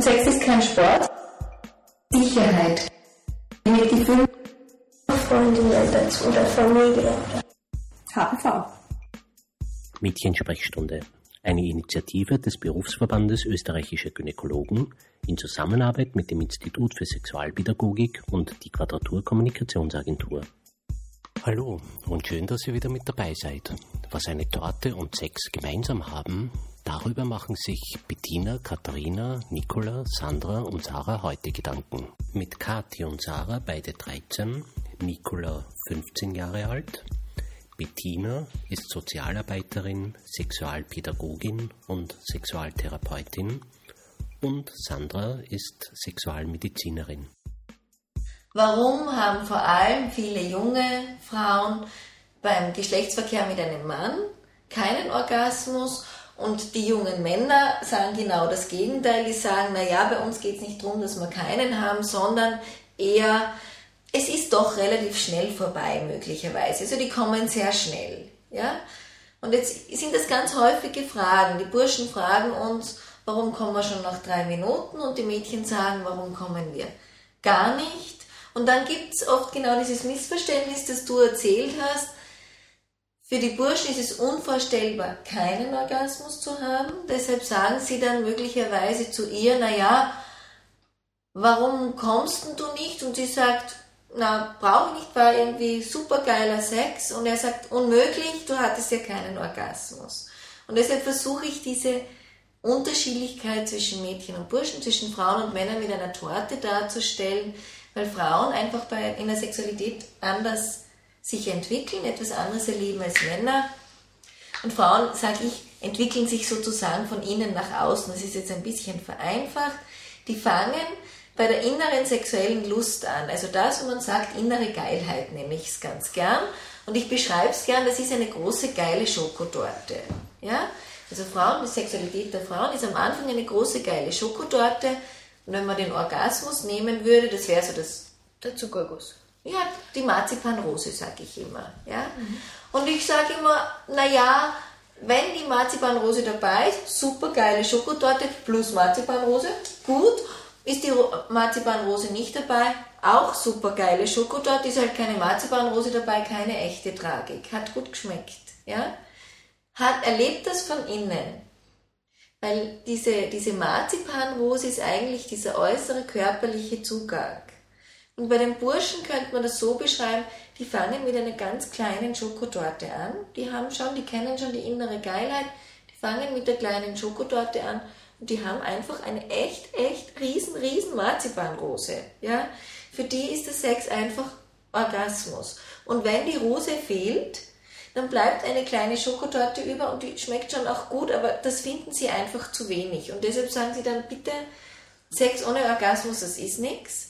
Und Sex ist kein Sport. Sicherheit. Mit die fünf Freundinnen dazu oder Familie. HPV. Mädchensprechstunde. Eine Initiative des Berufsverbandes österreichischer Gynäkologen in Zusammenarbeit mit dem Institut für Sexualpädagogik und die Quadratur Kommunikationsagentur. Hallo und schön, dass ihr wieder mit dabei seid. Was eine Torte und Sex gemeinsam haben, darüber machen sich Bettina, Katharina, Nicola, Sandra und Sarah heute Gedanken. Mit Kathi und Sarah, beide 13, Nicola 15 Jahre alt, Bettina ist Sozialarbeiterin, Sexualpädagogin und Sexualtherapeutin und Sandra ist Sexualmedizinerin. Warum haben vor allem viele junge Frauen beim Geschlechtsverkehr mit einem Mann keinen Orgasmus und die jungen Männer sagen genau das Gegenteil. Die sagen, naja, bei uns geht es nicht darum, dass wir keinen haben, sondern eher, es ist doch relativ schnell vorbei möglicherweise. Also die kommen sehr schnell. Ja? Und jetzt sind das ganz häufige Fragen. Die Burschen fragen uns, warum kommen wir schon nach drei Minuten? Und die Mädchen sagen, warum kommen wir gar nicht? Und dann gibt es oft genau dieses Missverständnis, das du erzählt hast. Für die Burschen ist es unvorstellbar, keinen Orgasmus zu haben. Deshalb sagen sie dann möglicherweise zu ihr, naja, warum kommst denn du nicht? Und sie sagt, na, brauche ich nicht, war irgendwie supergeiler Sex. Und er sagt, unmöglich, du hattest ja keinen Orgasmus. Und deshalb versuche ich diese Unterschiedlichkeit zwischen Mädchen und Burschen, zwischen Frauen und Männern mit einer Torte darzustellen, weil Frauen einfach bei, in der Sexualität anders sich entwickeln, etwas anderes erleben als Männer. Und Frauen, sage ich, entwickeln sich sozusagen von innen nach außen. Das ist jetzt ein bisschen vereinfacht. Die fangen bei der inneren sexuellen Lust an. Also das, wo man sagt, innere Geilheit nenne ich es ganz gern. Und ich beschreibe es gern, das ist eine große geile Schokotorte. Ja? Also Frauen, die Sexualität der Frauen ist am Anfang eine große geile Schokotorte und wenn man den Orgasmus nehmen würde, das wäre so das. Der Zuckerguss. Ja, die Marzipanrose, sage ich immer. Ja? Mhm. Und ich sage immer, naja, wenn die Marzipanrose dabei ist, super geile Schokotorte plus Marzipanrose, gut. Ist die Marzipanrose nicht dabei, auch super geile Schokotorte, ist halt keine Marzipanrose dabei, keine echte Tragik. Hat gut geschmeckt. Ja? Hat, erlebt das von innen. Weil diese, diese Marzipanrose ist eigentlich dieser äußere körperliche Zugang. Und bei den Burschen könnte man das so beschreiben, die fangen mit einer ganz kleinen Schokotorte an. Die haben schon, die kennen schon die innere Geilheit. Die fangen mit der kleinen Schokotorte an und die haben einfach eine echt, echt riesen, riesen Marzipanrose. Ja? Für die ist der Sex einfach Orgasmus. Und wenn die Rose fehlt, dann bleibt eine kleine Schokotorte über und die schmeckt schon auch gut, aber das finden sie einfach zu wenig. Und deshalb sagen sie dann bitte, Sex ohne Orgasmus, das ist nichts.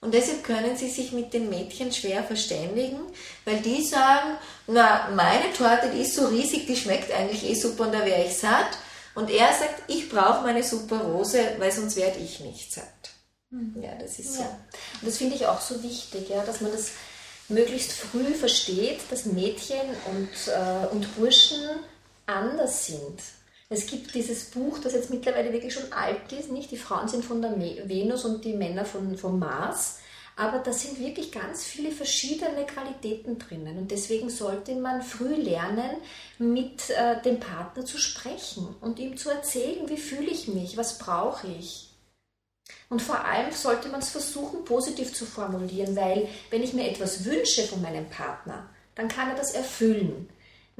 Und deshalb können sie sich mit den Mädchen schwer verständigen, weil die sagen, na, meine Torte, die ist so riesig, die schmeckt eigentlich eh super und da wäre ich satt. Und er sagt, ich brauche meine super Rose, weil sonst werde ich nicht satt. Mhm. Ja, das ist so. Ja. Und das finde ich auch so wichtig, ja, dass man das möglichst früh versteht, dass Mädchen und, äh, und Burschen anders sind. Es gibt dieses Buch, das jetzt mittlerweile wirklich schon alt ist, nicht? Die Frauen sind von der Venus und die Männer von, vom Mars. Aber da sind wirklich ganz viele verschiedene Qualitäten drinnen. Und deswegen sollte man früh lernen, mit äh, dem Partner zu sprechen und ihm zu erzählen, wie fühle ich mich, was brauche ich. Und vor allem sollte man es versuchen, positiv zu formulieren, weil wenn ich mir etwas wünsche von meinem Partner, dann kann er das erfüllen.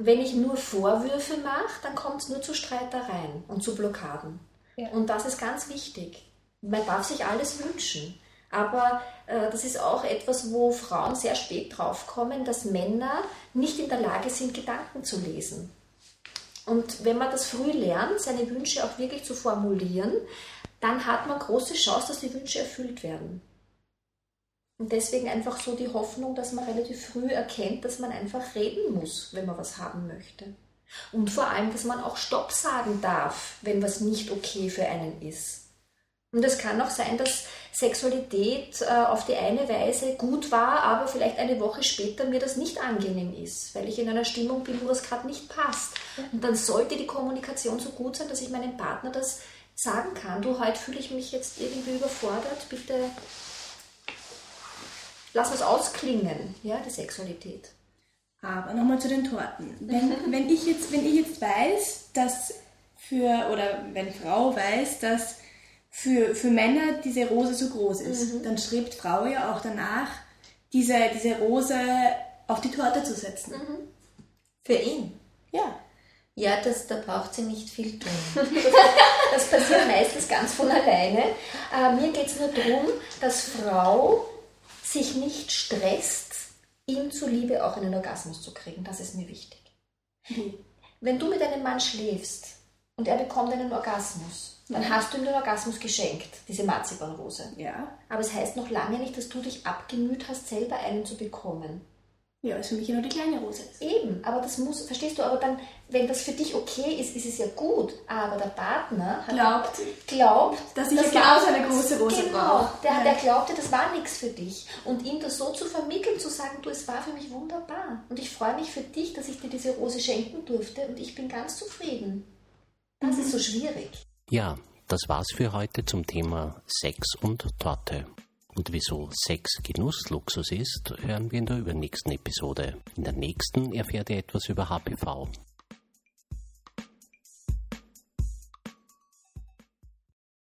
Wenn ich nur Vorwürfe mache, dann kommt es nur zu Streitereien und zu Blockaden. Ja. Und das ist ganz wichtig. Man darf sich alles wünschen. Aber äh, das ist auch etwas, wo Frauen sehr spät draufkommen, dass Männer nicht in der Lage sind, Gedanken zu lesen. Und wenn man das früh lernt, seine Wünsche auch wirklich zu formulieren, dann hat man große Chance, dass die Wünsche erfüllt werden. Und deswegen einfach so die Hoffnung, dass man relativ früh erkennt, dass man einfach reden muss, wenn man was haben möchte. Und vor allem, dass man auch Stopp sagen darf, wenn was nicht okay für einen ist. Und es kann auch sein, dass Sexualität äh, auf die eine Weise gut war, aber vielleicht eine Woche später mir das nicht angenehm ist, weil ich in einer Stimmung bin, wo das gerade nicht passt. Und dann sollte die Kommunikation so gut sein, dass ich meinem Partner das sagen kann, du, heute fühle ich mich jetzt irgendwie überfordert, bitte lass uns ausklingen, ja, die Sexualität. Aber nochmal zu den Torten. Wenn, wenn, ich jetzt, wenn ich jetzt weiß, dass für, oder wenn Frau weiß, dass für, für Männer diese Rose so groß ist, mhm. dann strebt Frau ja auch danach, diese, diese Rose auf die Torte zu setzen. Mhm. Für ihn? Ja. Ja, das, da braucht sie nicht viel tun. das passiert meistens ganz von alleine. Äh, mir geht es nur darum, dass Frau sich nicht stresst, ihm zuliebe auch einen Orgasmus zu kriegen. Das ist mir wichtig. Mhm. Wenn du mit einem Mann schläfst und er bekommt einen Orgasmus, dann mhm. hast du ihm den Orgasmus geschenkt, diese Marzipanrose. Ja. Aber es heißt noch lange nicht, dass du dich abgemüht hast, selber einen zu bekommen. Ja, ist für mich ja nur die kleine Rose. Eben, aber das muss, verstehst du, aber dann, wenn das für dich okay ist, ist es ja gut. Aber der Partner glaubt, glaubt dass ich das genauso eine große Rose genau, brauche. Der, ja. der glaubte, das war nichts für dich. Und ihm das so zu vermitteln, zu sagen, du, es war für mich wunderbar. Und ich freue mich für dich, dass ich dir diese Rose schenken durfte und ich bin ganz zufrieden. Das mhm. ist so schwierig. Ja, das war's für heute zum Thema Sex und Torte. Und wieso Sex Genuss Luxus ist, hören wir in der übernächsten Episode. In der nächsten erfährt ihr etwas über HPV.